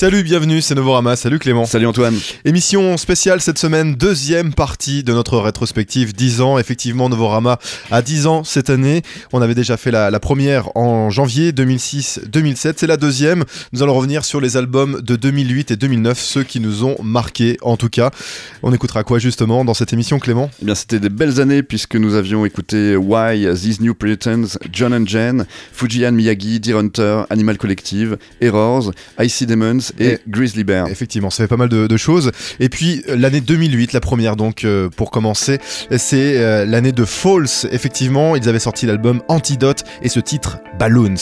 Salut, bienvenue, c'est Novorama. Salut Clément. Salut Antoine. Émission spéciale cette semaine, deuxième partie de notre rétrospective 10 ans. Effectivement, Novorama a 10 ans cette année. On avait déjà fait la, première en janvier 2006-2007. C'est la deuxième. Nous allons revenir sur les albums de 2008 et 2009, ceux qui nous ont marqués en tout cas. On écoutera quoi justement dans cette émission, Clément? Eh bien, c'était des belles années puisque nous avions écouté Why, These New Puritans, John and Jen, Fujian Miyagi, Deer Hunter, Animal Collective, Errors, Icy Demons et, Grizzly Bear. Effectivement, ça fait pas mal de, choses. Et puis euh, l'année 2008, la première donc euh, pour commencer, c'est euh, l'année de False. Effectivement, ils avaient sorti l'album Antidote et ce titre Balloons.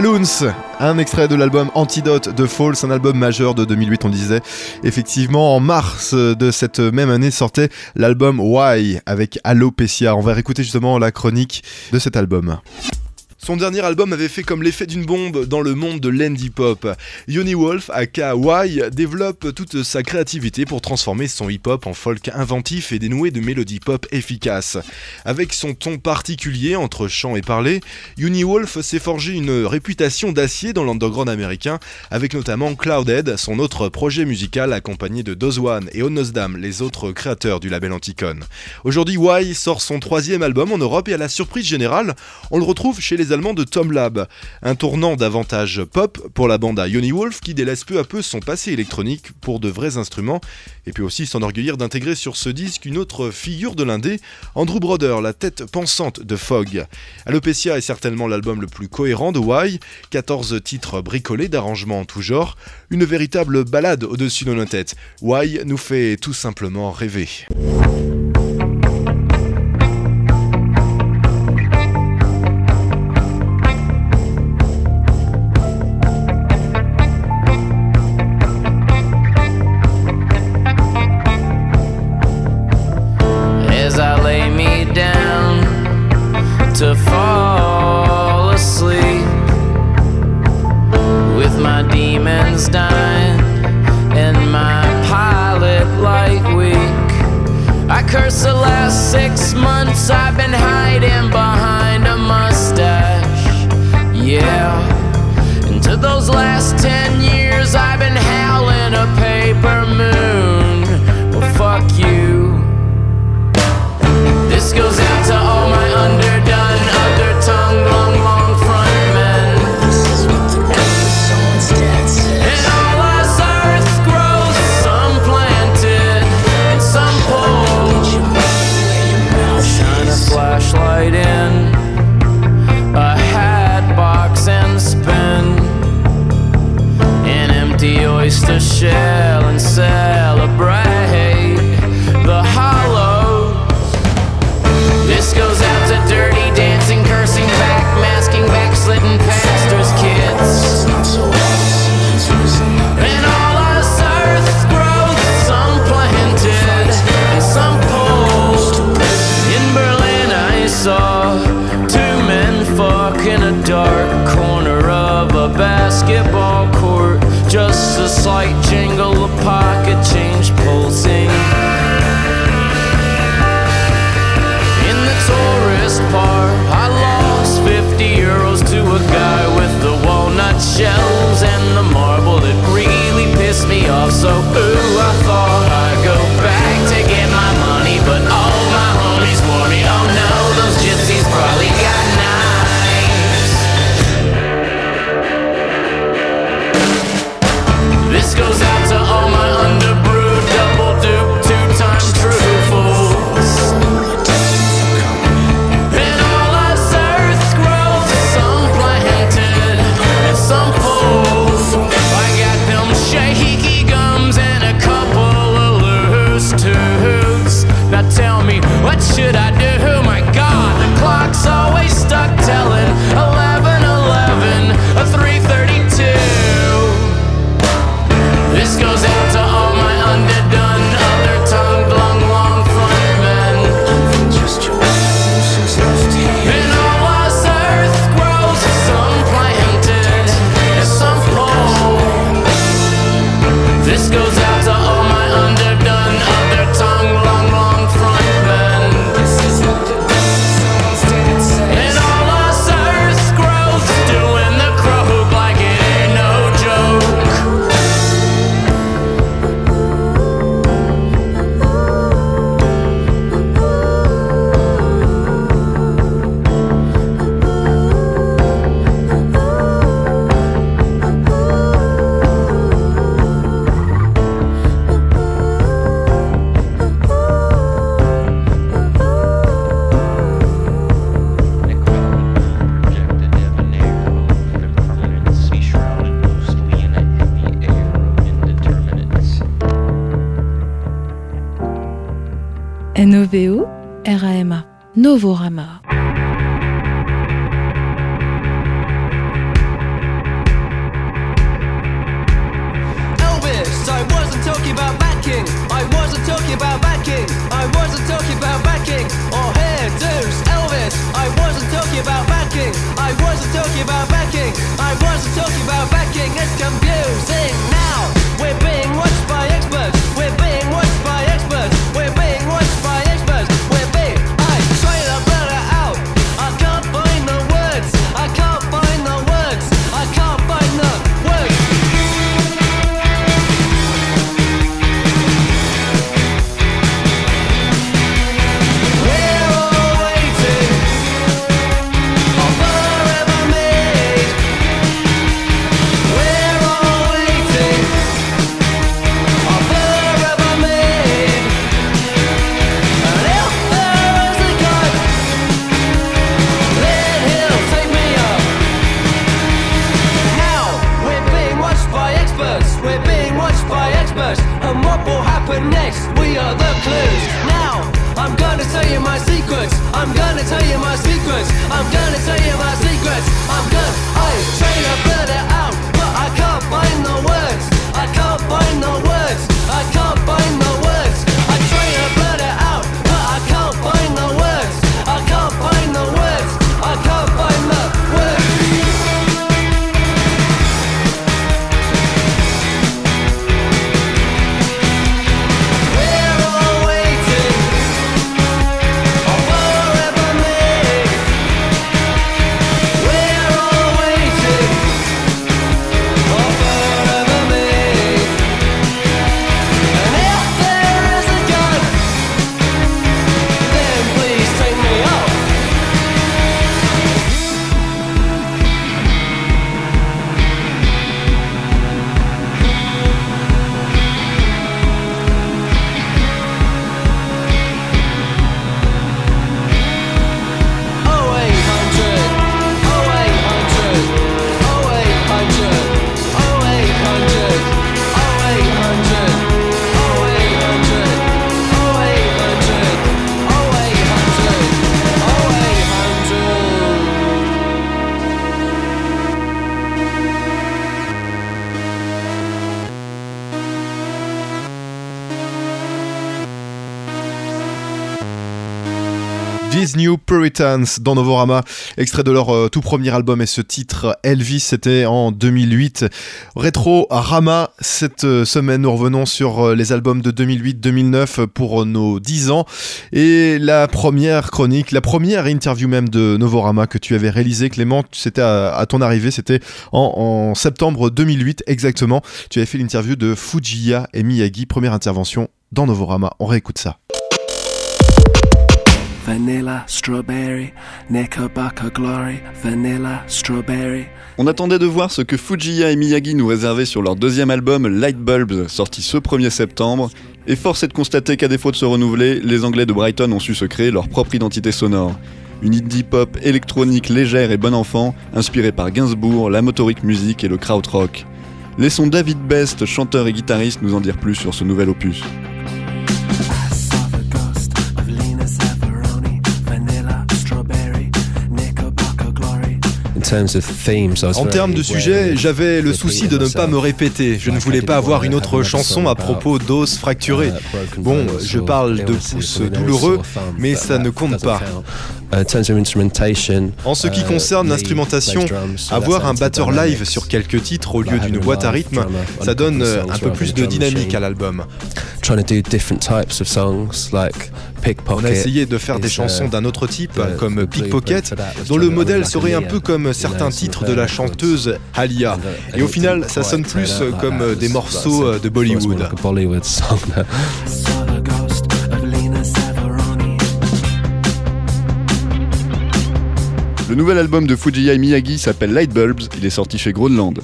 Balloons, un extrait de l'album Antidote de Falls, un album majeur de 2008 on disait. Effectivement, en mars de cette même année sortait l'album Why avec Alopecia. On va réécouter justement la chronique de cet album. Son dernier album avait fait comme l'effet d'une bombe dans le monde de l'indie pop. Yoni Wolf, aka Y, développe toute sa créativité pour transformer son hip-hop en folk inventif et dénoué de mélodies pop efficaces. Avec son ton particulier entre chant et parler, Yoni Wolf s'est forgé une réputation d'acier dans l'underground américain, avec notamment Clouded, son autre projet musical accompagné de Dozwan et Onosdam, les autres créateurs du label Anticon. Aujourd'hui, Y sort son troisième album en Europe et à la surprise générale, on le retrouve chez les Allemands de Tom Lab, un tournant davantage pop pour la bande à Yoni Wolf qui délaisse peu à peu son passé électronique pour de vrais instruments, et puis aussi s'enorgueillir d'intégrer sur ce disque une autre figure de l'indé, Andrew Broder, la tête pensante de Fogg. Alopecia est certainement l'album le plus cohérent de Y, 14 titres bricolés d'arrangements en tout genre, une véritable balade au-dessus de nos têtes. Y nous fait tout simplement rêver. RAMA These New Puritans dans Novorama, extrait de leur euh, tout premier album et ce titre Elvis, c'était en 2008. Rétro Rama, cette euh, semaine nous revenons sur euh, les albums de 2008-2009 pour nos 10 ans et la première chronique, la première interview même de Novorama que tu avais réalisé Clément, c'était à, ton arrivée, c'était en, en septembre 2008 exactement. Tu avais fait l'interview de Fujiya et Miyagi, première intervention dans Novorama. On réécoute ça. Vanilla, strawberry, Knickerbocker glory, vanilla, strawberry. On attendait de voir ce que Fujiya et Miyagi nous réservaient sur leur deuxième album Light Bulbs, sorti ce 1er septembre, et force est de constater qu'à défaut de se renouveler, les Anglais de Brighton ont su se créer leur propre identité sonore. Une indie pop électronique légère et bon enfant, inspirée par Gainsbourg, la motorique musique et le krautrock. Laissons David Best, chanteur et guitariste, nous en dire plus sur ce nouvel opus. En termes de sujet, j'avais le souci de ne pas me répéter. Je ne voulais pas avoir une autre chanson à propos d'os fracturés. Bon, je parle de pouces douloureux, mais ça ne compte pas. En ce qui concerne l'instrumentation, avoir un batteur live sur quelques titres au lieu d'une boîte à rythme, ça donne euh, un peu plus de dynamique à l'album. On a essayé de faire des chansons d'un autre type, comme Pickpocket, dont le modèle serait un peu comme certains titres de la chanteuse Alia. Et au final, ça sonne plus comme des morceaux de Bollywood. Le nouvel album de Fujiya et Miyagi s'appelle Light Bulbs, il est sorti chez Groenland.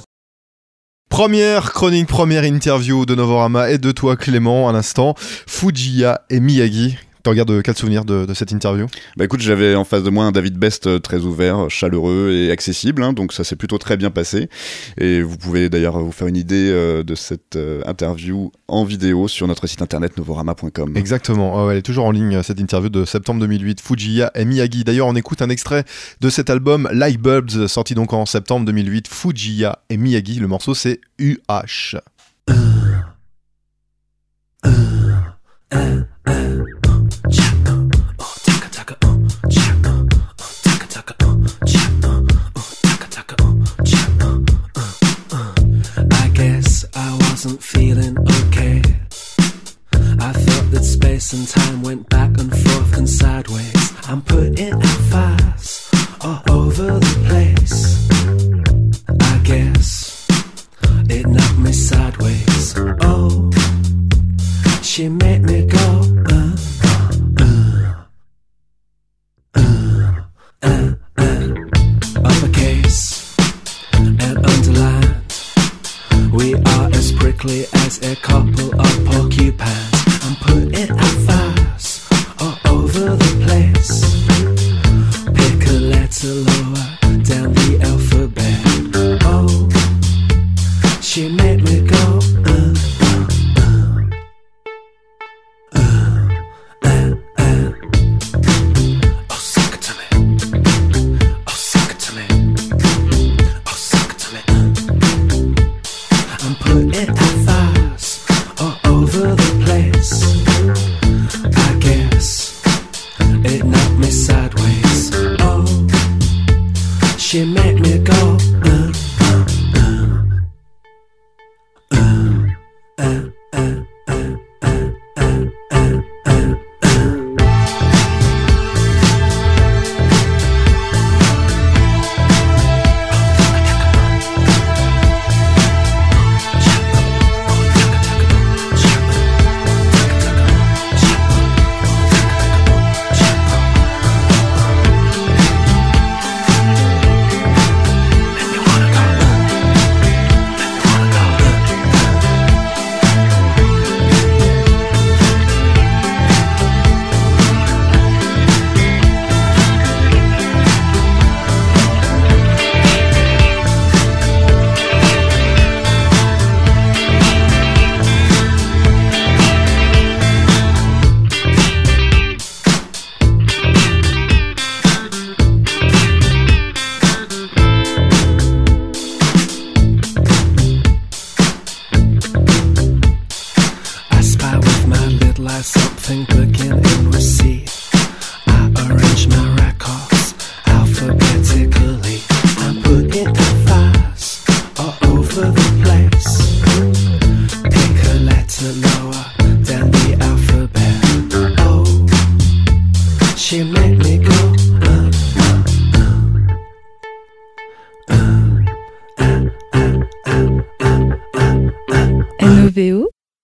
Première chronique, première interview de Novorama et de toi Clément à l'instant. Fujiya et Miyagi. T'en gardes quel souvenir de, de cette interview Bah écoute, j'avais en face de moi un David Best euh, très ouvert, chaleureux et accessible, hein, donc ça s'est plutôt très bien passé. Et vous pouvez d'ailleurs vous faire une idée euh, de cette euh, interview en vidéo sur notre site internet novorama.com. Exactement, elle est toujours en ligne cette interview de septembre 2008, Fujiya et Miyagi. D'ailleurs, on écoute un extrait de cet album Light Bulbs, sorti donc en septembre 2008, Fujiya et Miyagi. Le morceau c'est UH. I and time went back and forth and sideways. I'm putting out fires all over the place. I guess it knocked me sideways. Oh, she made me go. Uh, uh, uh, uh, uh. Uppercase and underlined. We are as prickly as a couple of porcupines. I'm putting out fires all over the place. Pick a letter lower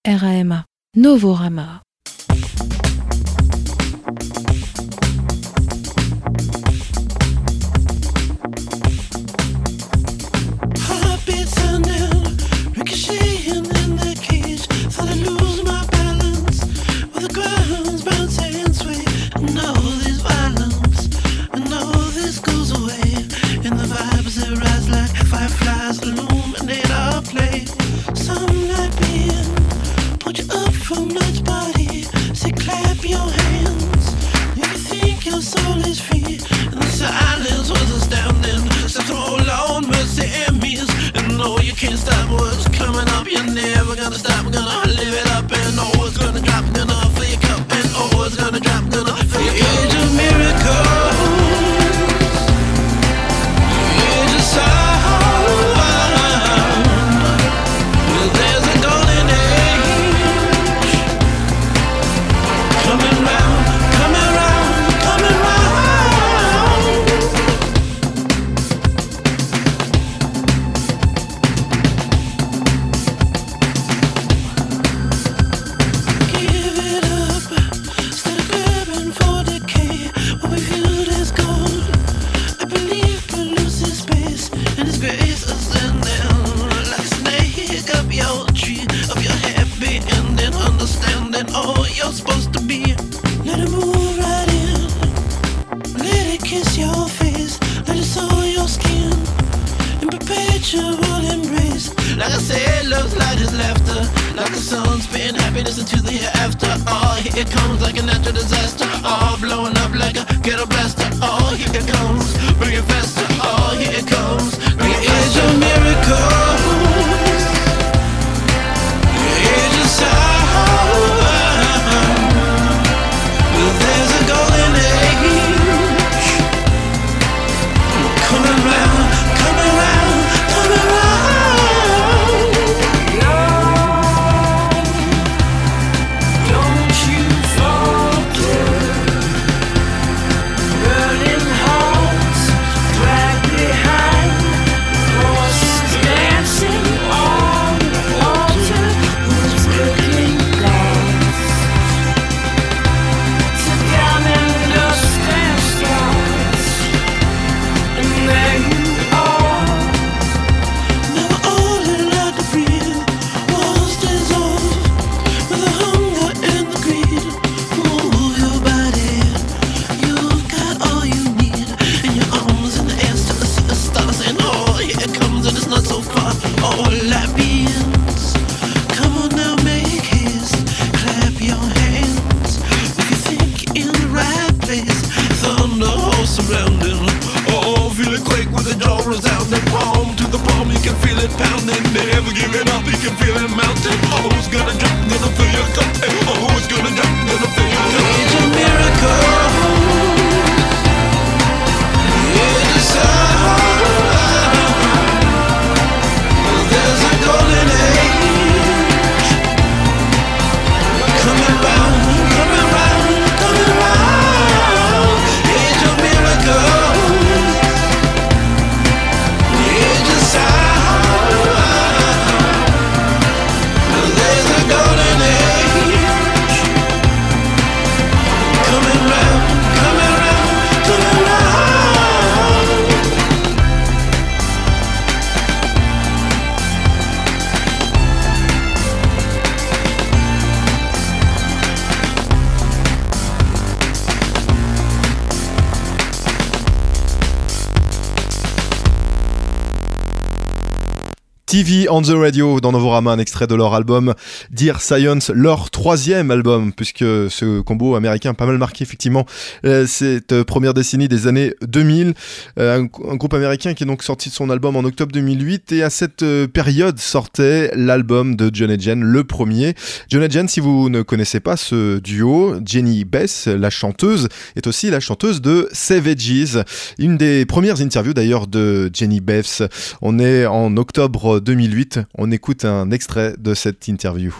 RAMA. Novorama. Soul is free, and the silence was astounding. To hold on, mercy and means, and no, you can't stop what's coming up. You're never gonna stop, gonna live it up, and oh, it's gonna drop, gonna fill your cup, and oh, it's gonna drop, laughter, like the sun spin happiness into the hereafter. Oh, here it comes like a natural disaster. Oh, blowing up like a ghetto blaster. Oh, here it comes, Olivier. On the Radio dans Novorama, un extrait de leur album Dear Science, leur troisième album, puisque ce combo américain a pas mal marqué effectivement euh, cette euh, première décennie des années 2000. Euh, un, un groupe américain qui est donc sorti de son album en octobre 2008 et à cette période sortait l'album de John et Jen, le premier. John et Jen, si vous ne connaissez pas ce duo, Jenny Bess, la chanteuse, est aussi la chanteuse de Savages. Une des premières interviews d'ailleurs de Jenny Bess. On est en octobre 2008. On écoute un extrait de cette interview.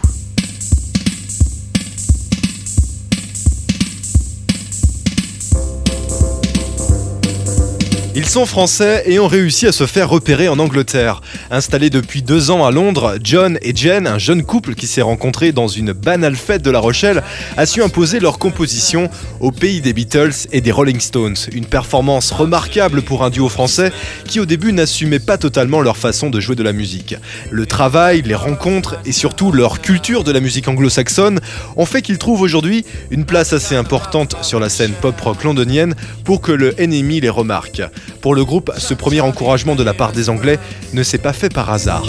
Ils sont français et ont réussi à se faire repérer en Angleterre. Installés depuis deux ans à Londres, John et Jen, un jeune couple qui s'est rencontré dans une banale fête de La Rochelle, a su imposer leur composition au pays des Beatles et des Rolling Stones. Une performance remarquable pour un duo français qui au début n'assumait pas totalement leur façon de jouer de la musique. Le travail, les rencontres et surtout leur culture de la musique anglo-saxonne ont fait qu'ils trouvent aujourd'hui une place assez importante sur la scène pop-rock londonienne pour que le NME les remarque. Pour le groupe, ce premier encouragement de la part des Anglais ne s'est pas fait par hasard.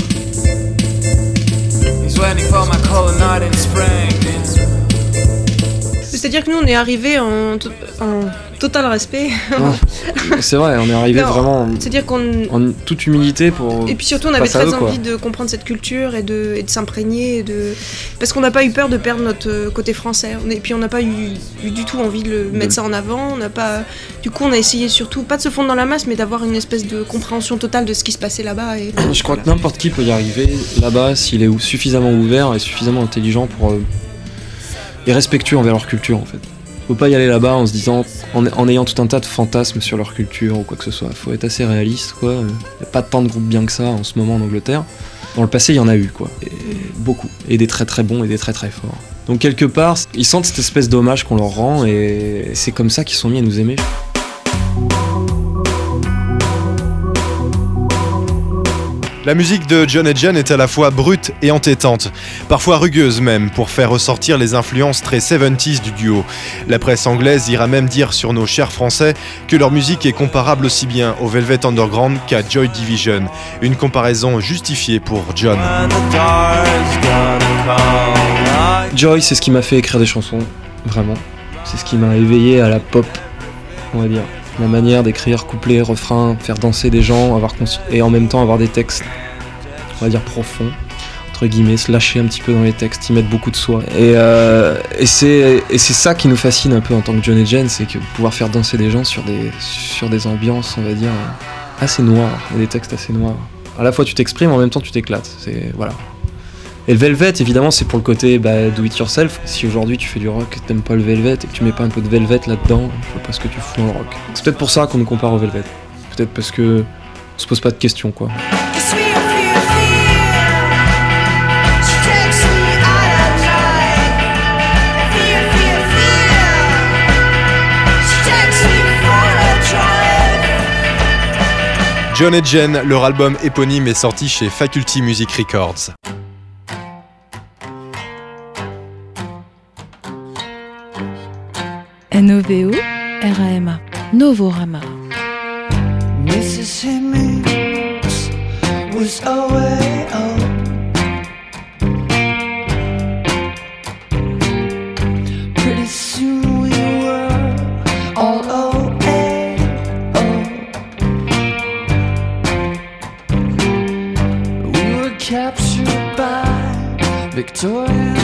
C'est-à-dire que nous, on est arrivés en, to- en total respect. C'est vrai, on est arrivé Non, vraiment C'est-à-dire qu'on. en toute humilité pour. Et puis surtout, on avait très eux, envie de comprendre cette culture et de, et de s'imprégner. et De... Parce qu'on n'a pas eu peur de perdre notre euh, côté français. Et puis on n'a pas eu, eu du tout envie de le mettre ça en avant. On n'a pas... Du coup, on a essayé surtout, pas de se fondre dans la masse, mais d'avoir une espèce de compréhension totale de ce qui se passait là-bas. Et... Je crois que n'importe qui peut y arriver là-bas s'il est suffisamment ouvert et suffisamment intelligent pour. euh, et respectueux envers leur culture en fait. Faut pas y aller là-bas en se disant. En, ayant tout un tas de fantasmes sur leur culture ou quoi que ce soit. Faut être assez réaliste quoi. Y a pas tant de groupes bien que ça en ce moment en Angleterre. Dans le passé, il y en a eu quoi. Et beaucoup. Et des très très bons et des très très forts. Donc quelque part, ils sentent cette espèce d'hommage qu'on leur rend et c'est comme ça qu'ils sont mis à nous aimer. La musique de John et Jen est à la fois brute et entêtante, parfois rugueuse même, pour faire ressortir les influences très 70s du duo. La presse anglaise ira même dire sur nos chers français que leur musique est comparable aussi bien au Velvet Underground qu'à Joy Division, une comparaison justifiée pour John. Joy, c'est ce qui m'a fait écrire des chansons, vraiment. C'est ce qui m'a éveillé à la pop, on va dire. Ma manière d'écrire couplet, refrain, faire danser des gens, avoir et en même temps avoir des textes, on va dire profonds, entre guillemets, se lâcher un petit peu dans les textes, y mettre beaucoup de soi. Et, euh, et c'est ça qui nous fascine un peu en tant que John et Jen, c'est que pouvoir faire danser des gens sur des, sur des ambiances, on va dire, assez noires, des textes assez noirs. À la fois tu t'exprimes, en même temps tu t'éclates. C'est voilà. Et le Velvet, évidemment, c'est pour le côté bah, do it yourself. Si aujourd'hui tu fais du rock et t'aimes pas le Velvet et que tu mets pas un peu de Velvet là-dedans, je vois pas ce que tu fous dans le rock. C'est peut-être pour ça qu'on nous compare au Velvet. Peut-être parce que on se pose pas de questions, quoi. John et Jen, leur album éponyme est sorti chez Faculty Music Records. N-O-V-O, R-A-M-A. Novorama. Mississippi was away up. Pretty soon we were all away We were captured by Victorian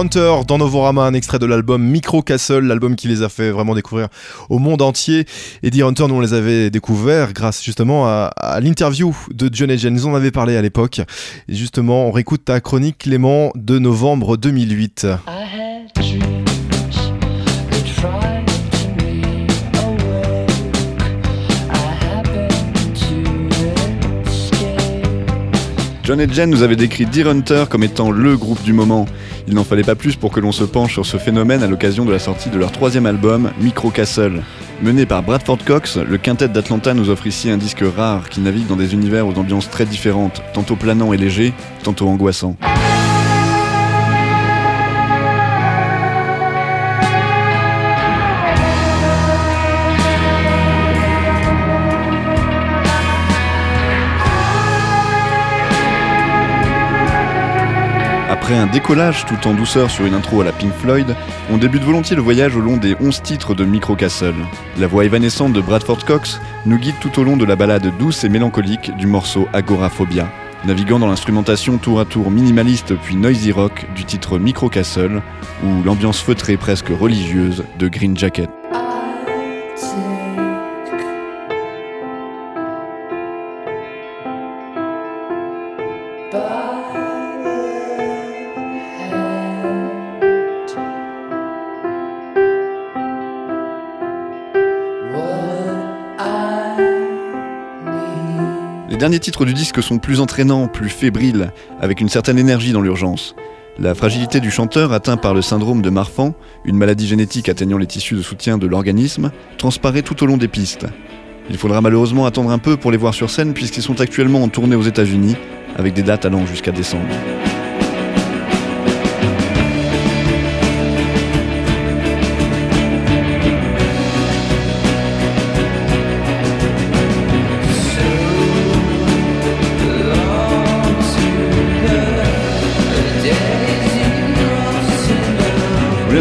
Hunter dans Novorama, un extrait de l'album Micro Castle, l'album qui les a fait vraiment découvrir au monde entier. Et Dear Hunter, nous on les avait découverts grâce justement à, à l'interview de John et Jen. Ils en avaient parlé à l'époque. Et justement, on réécoute ta chronique Clément de novembre 2008. I had dreams that frightened me awake. I happened to escape. John et Jen nous avaient décrit Deer Hunter comme étant LE groupe du moment. Il n'en fallait pas plus pour que l'on se penche sur ce phénomène à l'occasion de la sortie de leur troisième album, Micro Castle. Mené par Bradford Cox, le quintet d'Atlanta nous offre ici un disque rare qui navigue dans des univers aux ambiances très différentes, tantôt planants et légers, tantôt angoissants. Après un décollage tout en douceur sur une intro à la Pink Floyd, on débute volontiers le voyage au long des 11 titres de Micro Castle. La voix évanescente de Bradford Cox nous guide tout au long de la balade douce et mélancolique du morceau Agoraphobia, naviguant dans l'instrumentation tour à tour minimaliste puis noisy rock du titre Micro Castle ou l'ambiance feutrée presque religieuse de Green Jacket. Derniers titres du disque sont plus entraînants, plus fébriles, avec une certaine énergie dans l'urgence. La fragilité du chanteur atteint par le syndrome de Marfan, une maladie génétique atteignant les tissus de soutien de l'organisme, transparaît tout au long des pistes. Il faudra malheureusement attendre un peu pour les voir sur scène puisqu'ils sont actuellement en tournée aux États-Unis, avec des dates allant jusqu'à décembre.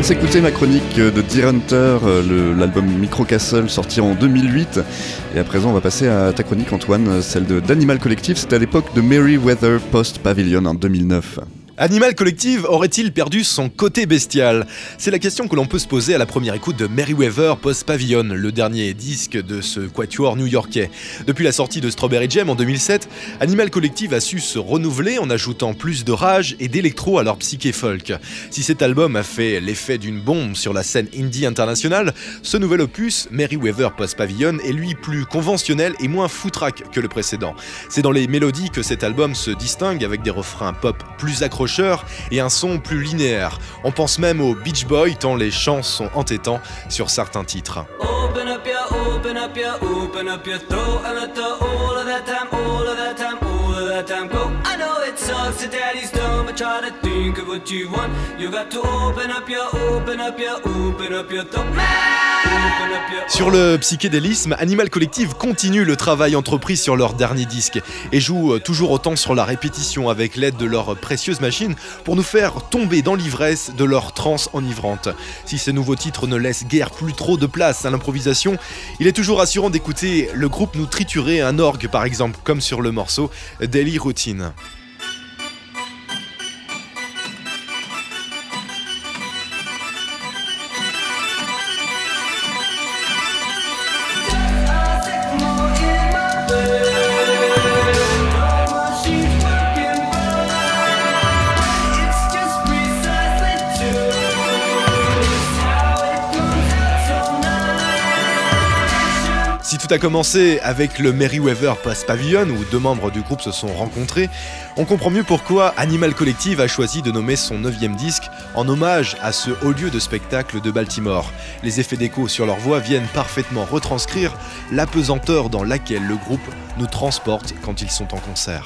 S'écouter ma chronique de Deer Hunter, euh, l'album Micro Castle sorti en 2008. Et à présent, on va passer à ta chronique, Antoine, celle d'Animal Collective. C'était à l'époque de Merryweather Post Pavilion en 2009. Animal Collective aurait-il perdu son côté bestial? C'est la question que l'on peut se poser à la première écoute de Merryweather Post Pavilion, le dernier disque de ce quatuor new-yorkais. Depuis la sortie de Strawberry Jam en 2007, Animal Collective a su se renouveler en ajoutant plus de rage et d'électro à leur psyché folk. Si cet album a fait l'effet d'une bombe sur la scène indie internationale, ce nouvel opus, Merryweather Post Pavilion, est lui plus conventionnel et moins foutraque que le précédent. C'est dans les mélodies que cet album se distingue avec des refrains pop plus et un son plus linéaire. On pense même aux Beach Boys tant les chants sont entêtants sur certains titres. Sur le psychédélisme, Animal Collective continue le travail entrepris sur leur dernier disque et joue euh, toujours autant sur la répétition avec l'aide de leur précieuse machine pour nous faire tomber dans l'ivresse de leur transe enivrante. Si ces nouveaux titres ne laissent guère plus trop de place à l'improvisation, il est toujours assurant d'écouter le groupe nous triturer un orgue par exemple, comme sur le morceau Daily Routine. Tout a commencé avec le Merryweather Post Pavilion où deux membres du groupe se sont rencontrés, on comprend mieux pourquoi Animal Collective a choisi de nommer son neuvième disque en hommage à ce haut lieu de spectacle de Baltimore. Les effets d'écho sur leur voix viennent parfaitement retranscrire l'apesanteur dans laquelle le groupe nous transporte quand ils sont en concert.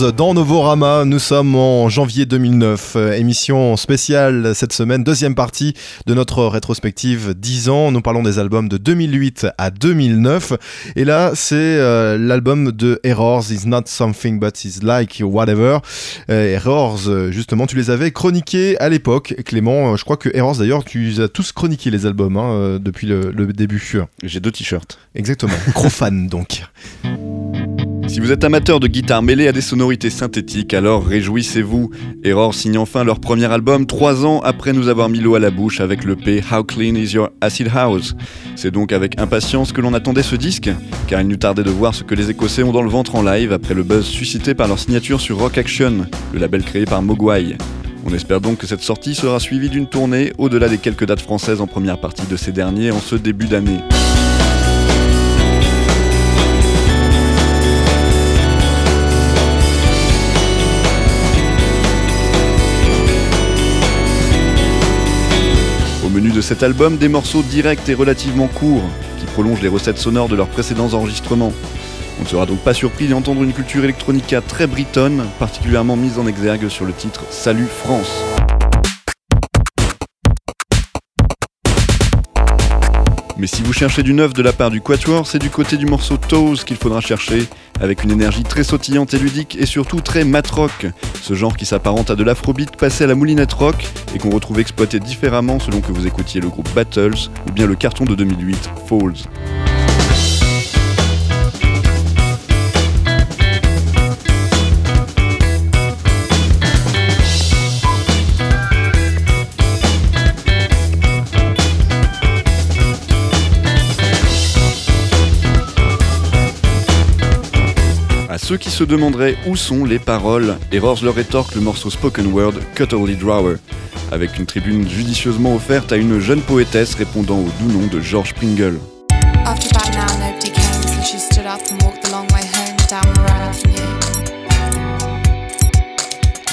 Dans Novorama, nous sommes en janvier 2009, Euh, émission spéciale cette semaine, deuxième partie de notre rétrospective 10 ans. Nous parlons des albums de 2008 à 2009 et là c'est euh, l'album de Errors, Is Not Something But Is Like Whatever. Euh, Errors, justement, tu les avais chroniqués à l'époque, Clément. Je crois que Errors d'ailleurs, tu les as tous chroniqués les albums hein, depuis le, le début. J'ai deux t-shirts. Exactement, gros fan donc. Si vous êtes amateur de guitare mêlée à des sonorités synthétiques, alors réjouissez-vous. Error signe enfin leur premier album trois ans après nous avoir mis l'eau à la bouche avec le P How Clean Is Your Acid House. C'est donc avec impatience que l'on attendait ce disque, car il nous tardait de voir ce que les Écossais ont dans le ventre en live après le buzz suscité par leur signature sur Rock Action, le label créé par Mogwai. On espère donc que cette sortie sera suivie d'une tournée au-delà des quelques dates françaises en première partie de ces derniers en ce début d'année. Menu de cet album, des morceaux directs et relativement courts, qui prolongent les recettes sonores de leurs précédents enregistrements. On ne sera donc pas surpris d'entendre une culture électronica très britonne, particulièrement mise en exergue sur le titre Salut France. Mais si vous cherchez du neuf de la part du Quatuor, c'est du côté du morceau Toes qu'il faudra chercher, avec une énergie très sautillante et ludique et surtout très mat rock, ce genre qui s'apparente à de l'afrobeat passé à la moulinette rock et qu'on retrouve exploité différemment selon que vous écoutiez le groupe Battles ou bien le carton de 2008 Falls. Ceux qui se demanderaient où sont les paroles, Errors leur rétorque le morceau spoken word Cutterly Drawer, avec une tribune judicieusement offerte à une jeune poétesse répondant au doux nom de George Pringle.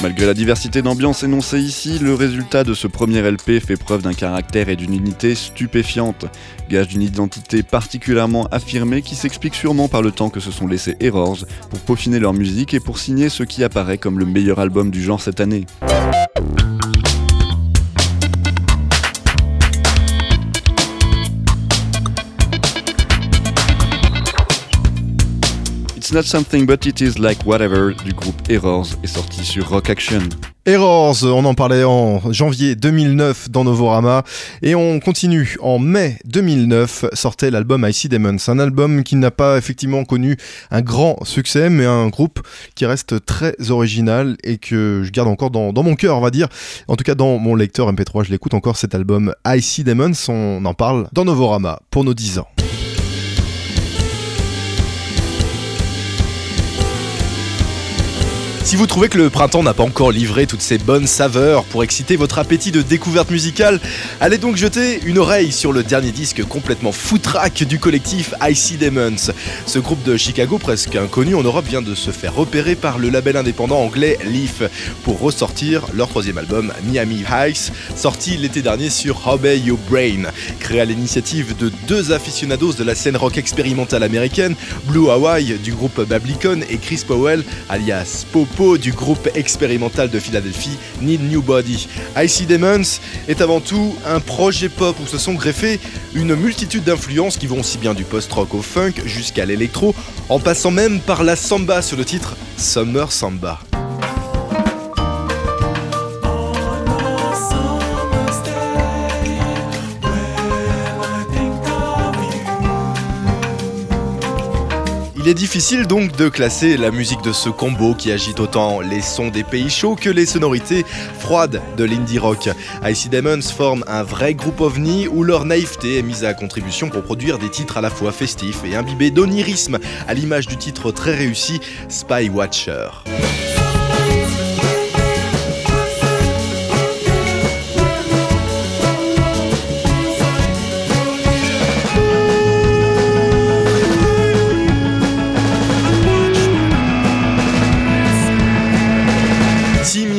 Malgré la diversité d'ambiance énoncée ici, le résultat de ce premier LP fait preuve d'un caractère et d'une unité stupéfiante, gage d'une identité particulièrement affirmée qui s'explique sûrement par le temps que se sont laissés Errors pour peaufiner leur musique et pour signer ce qui apparaît comme le meilleur album du genre cette année. Not Something But It Is Like Whatever du groupe Errors est sorti sur Rock Action. Errors, on en parlait en janvier 2009 dans Novorama et on continue. En mai 2009 sortait l'album I See Demons, un album qui n'a pas effectivement connu un grand succès mais un groupe qui reste très original et que je garde encore dans, dans mon cœur on va dire. En tout cas dans mon lecteur MP3 je l'écoute encore cet album I See Demons, on en parle dans Novorama pour nos 10 ans. Si vous trouvez que le printemps n'a pas encore livré toutes ses bonnes saveurs pour exciter votre appétit de découverte musicale, allez donc jeter une oreille sur le dernier disque complètement foutraque du collectif Icy Demons. Ce groupe de Chicago, presque inconnu en Europe, vient de se faire repérer par le label indépendant anglais Leaf pour ressortir leur troisième album Miami Heights, sorti l'été dernier sur Obey Your Brain. Créé à l'initiative de deux aficionados de la scène rock expérimentale américaine, Blue Hawaii du groupe Bablicon et Chris Powell, alias Du groupe expérimental de Philadelphie Need New Body. Icy Demons est avant tout un projet pop où se sont greffés une multitude d'influences qui vont aussi bien du post-rock au funk jusqu'à l'électro, en passant même par la samba sur le titre Summer Samba. Est difficile donc de classer la musique de ce combo qui agite autant les sons des pays chauds que les sonorités froides de l'indie rock. Icy Demons forment un vrai groupe ovni où leur naïveté est mise à contribution pour produire des titres à la fois festifs et imbibés d'onirisme, à l'image du titre très réussi Spy Watcher.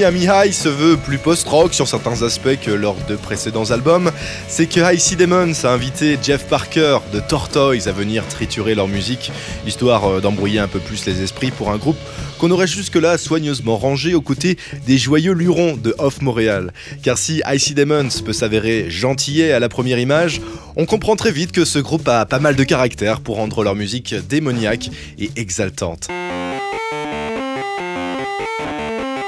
Miami High se veut plus post-rock sur certains aspects que leurs deux précédents albums, c'est que Icy Demons a invité Jeff Parker de Tortoise à venir triturer leur musique, histoire euh, d'embrouiller un peu plus les esprits pour un groupe qu'on aurait jusque-là soigneusement rangé aux côtés des joyeux lurons de Off Montréal. Car si Icy Demons peut s'avérer gentillet à la première image, on comprend très vite que ce groupe a pas mal de caractère pour rendre leur musique démoniaque et exaltante.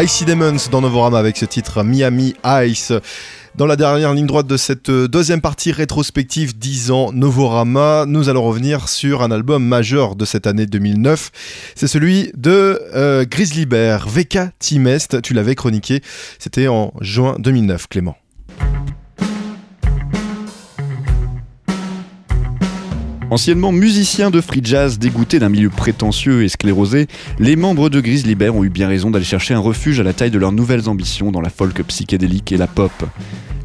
Icy Demons dans Novorama avec ce titre Miami Ice. Dans la dernière ligne droite de cette euh, deuxième partie rétrospective 10 ans Novorama, nous allons revenir sur un album majeur de cette année 2009. C'est celui de euh, Grizzly Bear, VK Timest. Tu l'avais chroniqué, c'était en juin 2009, Clément. Anciennement musiciens de free jazz dégoûtés d'un milieu prétentieux et sclérosé, les membres de Grizzly Bear ont eu bien raison d'aller chercher un refuge à la taille de leurs nouvelles ambitions dans la folk psychédélique et la pop.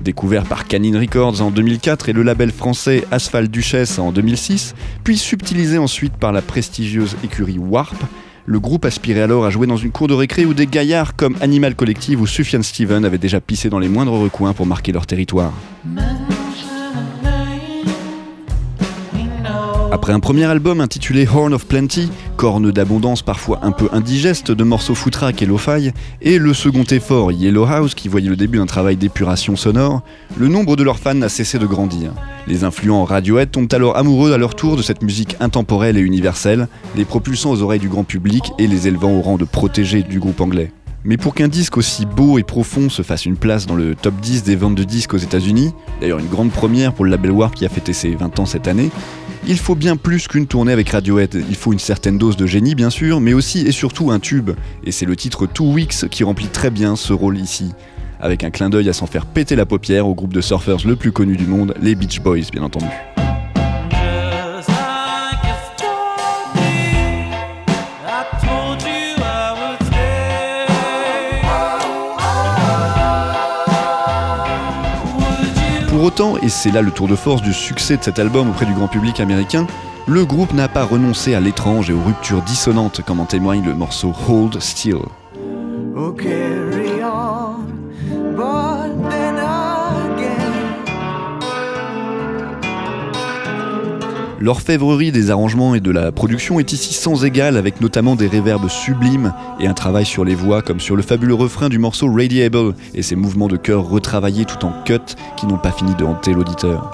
Découvert par Canine Records en 2004 et le label français Asphalt Duchesse en 2006, puis subtilisé ensuite par la prestigieuse écurie Warp, le groupe aspirait alors à jouer dans une cour de récré où des gaillards comme Animal Collective ou Sufjan Steven avaient déjà pissé dans les moindres recoins pour marquer leur territoire. Après un premier album intitulé Horn of Plenty, corne d'abondance parfois un peu indigeste de morceaux footrack et lo-fi, et le second effort Yellow House qui voyait le début d'un travail d'épuration sonore, le nombre de leurs fans n'a cessé de grandir. Les influents Radiohead tombent alors amoureux à leur tour de cette musique intemporelle et universelle, les propulsant aux oreilles du grand public et les élevant au rang de protégés du groupe anglais. Mais pour qu'un disque aussi beau et profond se fasse une place dans le top 10 des ventes de disques aux États-Unis, d'ailleurs une grande première pour le label Warp qui a fêté ses 20 ans cette année, il faut bien plus qu'une tournée avec Radiohead. Il faut une certaine dose de génie, bien sûr, mais aussi et surtout un tube. Et c'est le titre Two Weeks qui remplit très bien ce rôle ici. Avec un clin d'œil à s'en faire péter la paupière au groupe de surfers le plus connu du monde, les Beach Boys, bien entendu. Pour autant, et c'est là le tour de force du succès de cet album auprès du grand public américain, le groupe n'a pas renoncé à l'étrange et aux ruptures dissonantes comme en témoigne le morceau Hold Still. L'orfèvrerie des arrangements et de la production est ici sans égal avec notamment des réverbes sublimes et un travail sur les voix comme sur le fabuleux refrain du morceau Radiable et ses mouvements de chœur retravaillés tout en cut qui n'ont pas fini de hanter l'auditeur.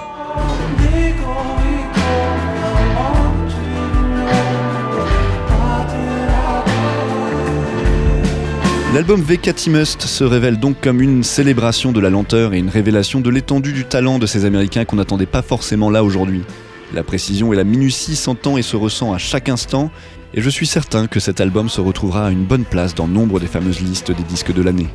L'album VK Must se révèle donc comme une célébration de la lenteur et une révélation de l'étendue du talent de ces Américains qu'on n'attendait pas forcément là aujourd'hui. La précision et la minutie s'entend et se ressent à chaque instant, et je suis certain que cet album se retrouvera à une bonne place dans nombre des fameuses listes des disques de l'année.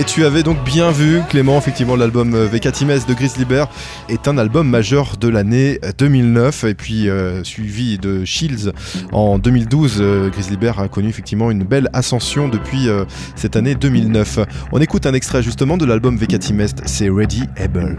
Et tu avais donc bien vu, Clément, effectivement, l'album euh, VK de Grizzly Bear est un album majeur de l'année 2009. Et puis, euh, suivi de Shields en 2012, euh, Grizzly Bear a connu effectivement une belle ascension depuis euh, cette année 2009. On écoute un extrait justement de l'album VK c'est Ready Able.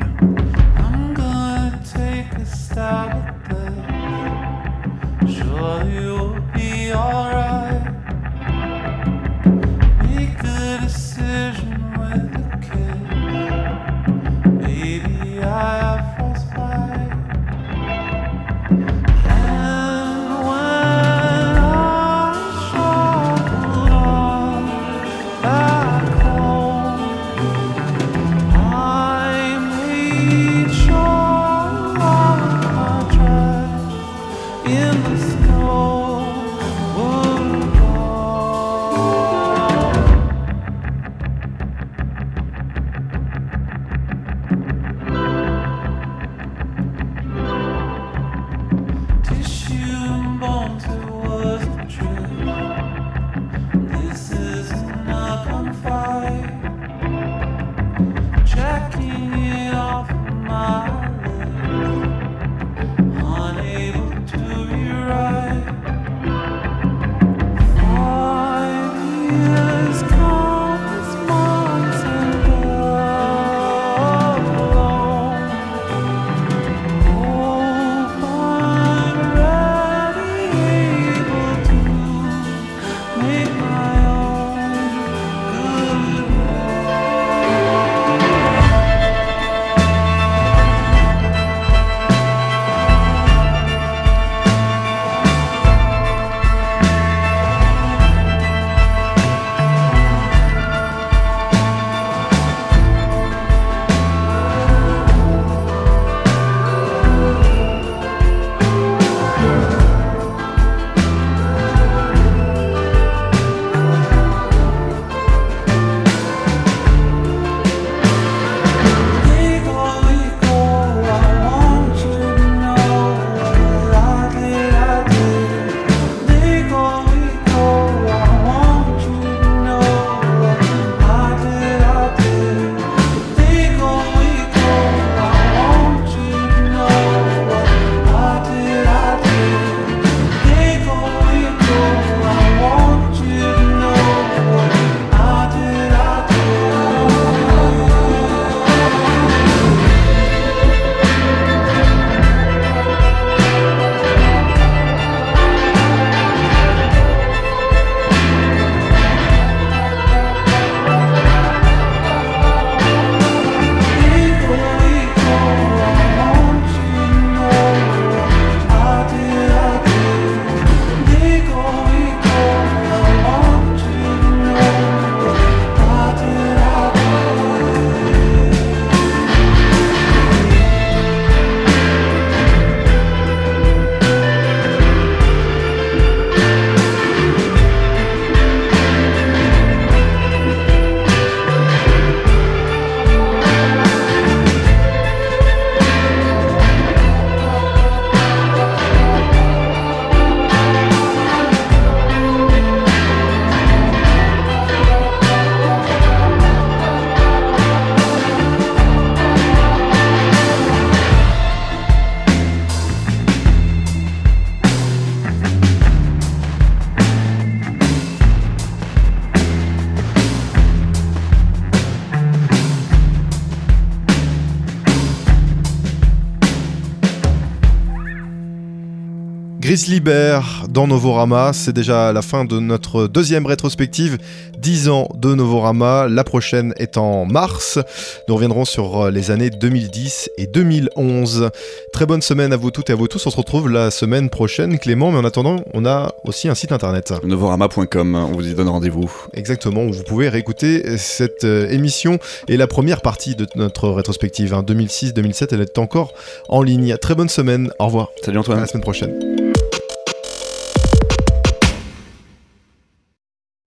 Grizzly Bear dans Novorama, c'est déjà la fin de notre deuxième rétrospective. 10 ans de Novorama, la prochaine est en mars. Nous reviendrons sur euh, les années 2010 et 2011. Très bonne semaine à vous toutes et à vous tous. On se retrouve la semaine prochaine, Clément, mais en attendant, on a aussi un site internet. Novorama.com, on vous y donne rendez-vous. Exactement, où vous pouvez réécouter cette euh, émission et la première partie de notre rétrospective, hein, 2006-2007, elle est encore en ligne. Très bonne semaine, au revoir. Salut À Antoine. la semaine prochaine.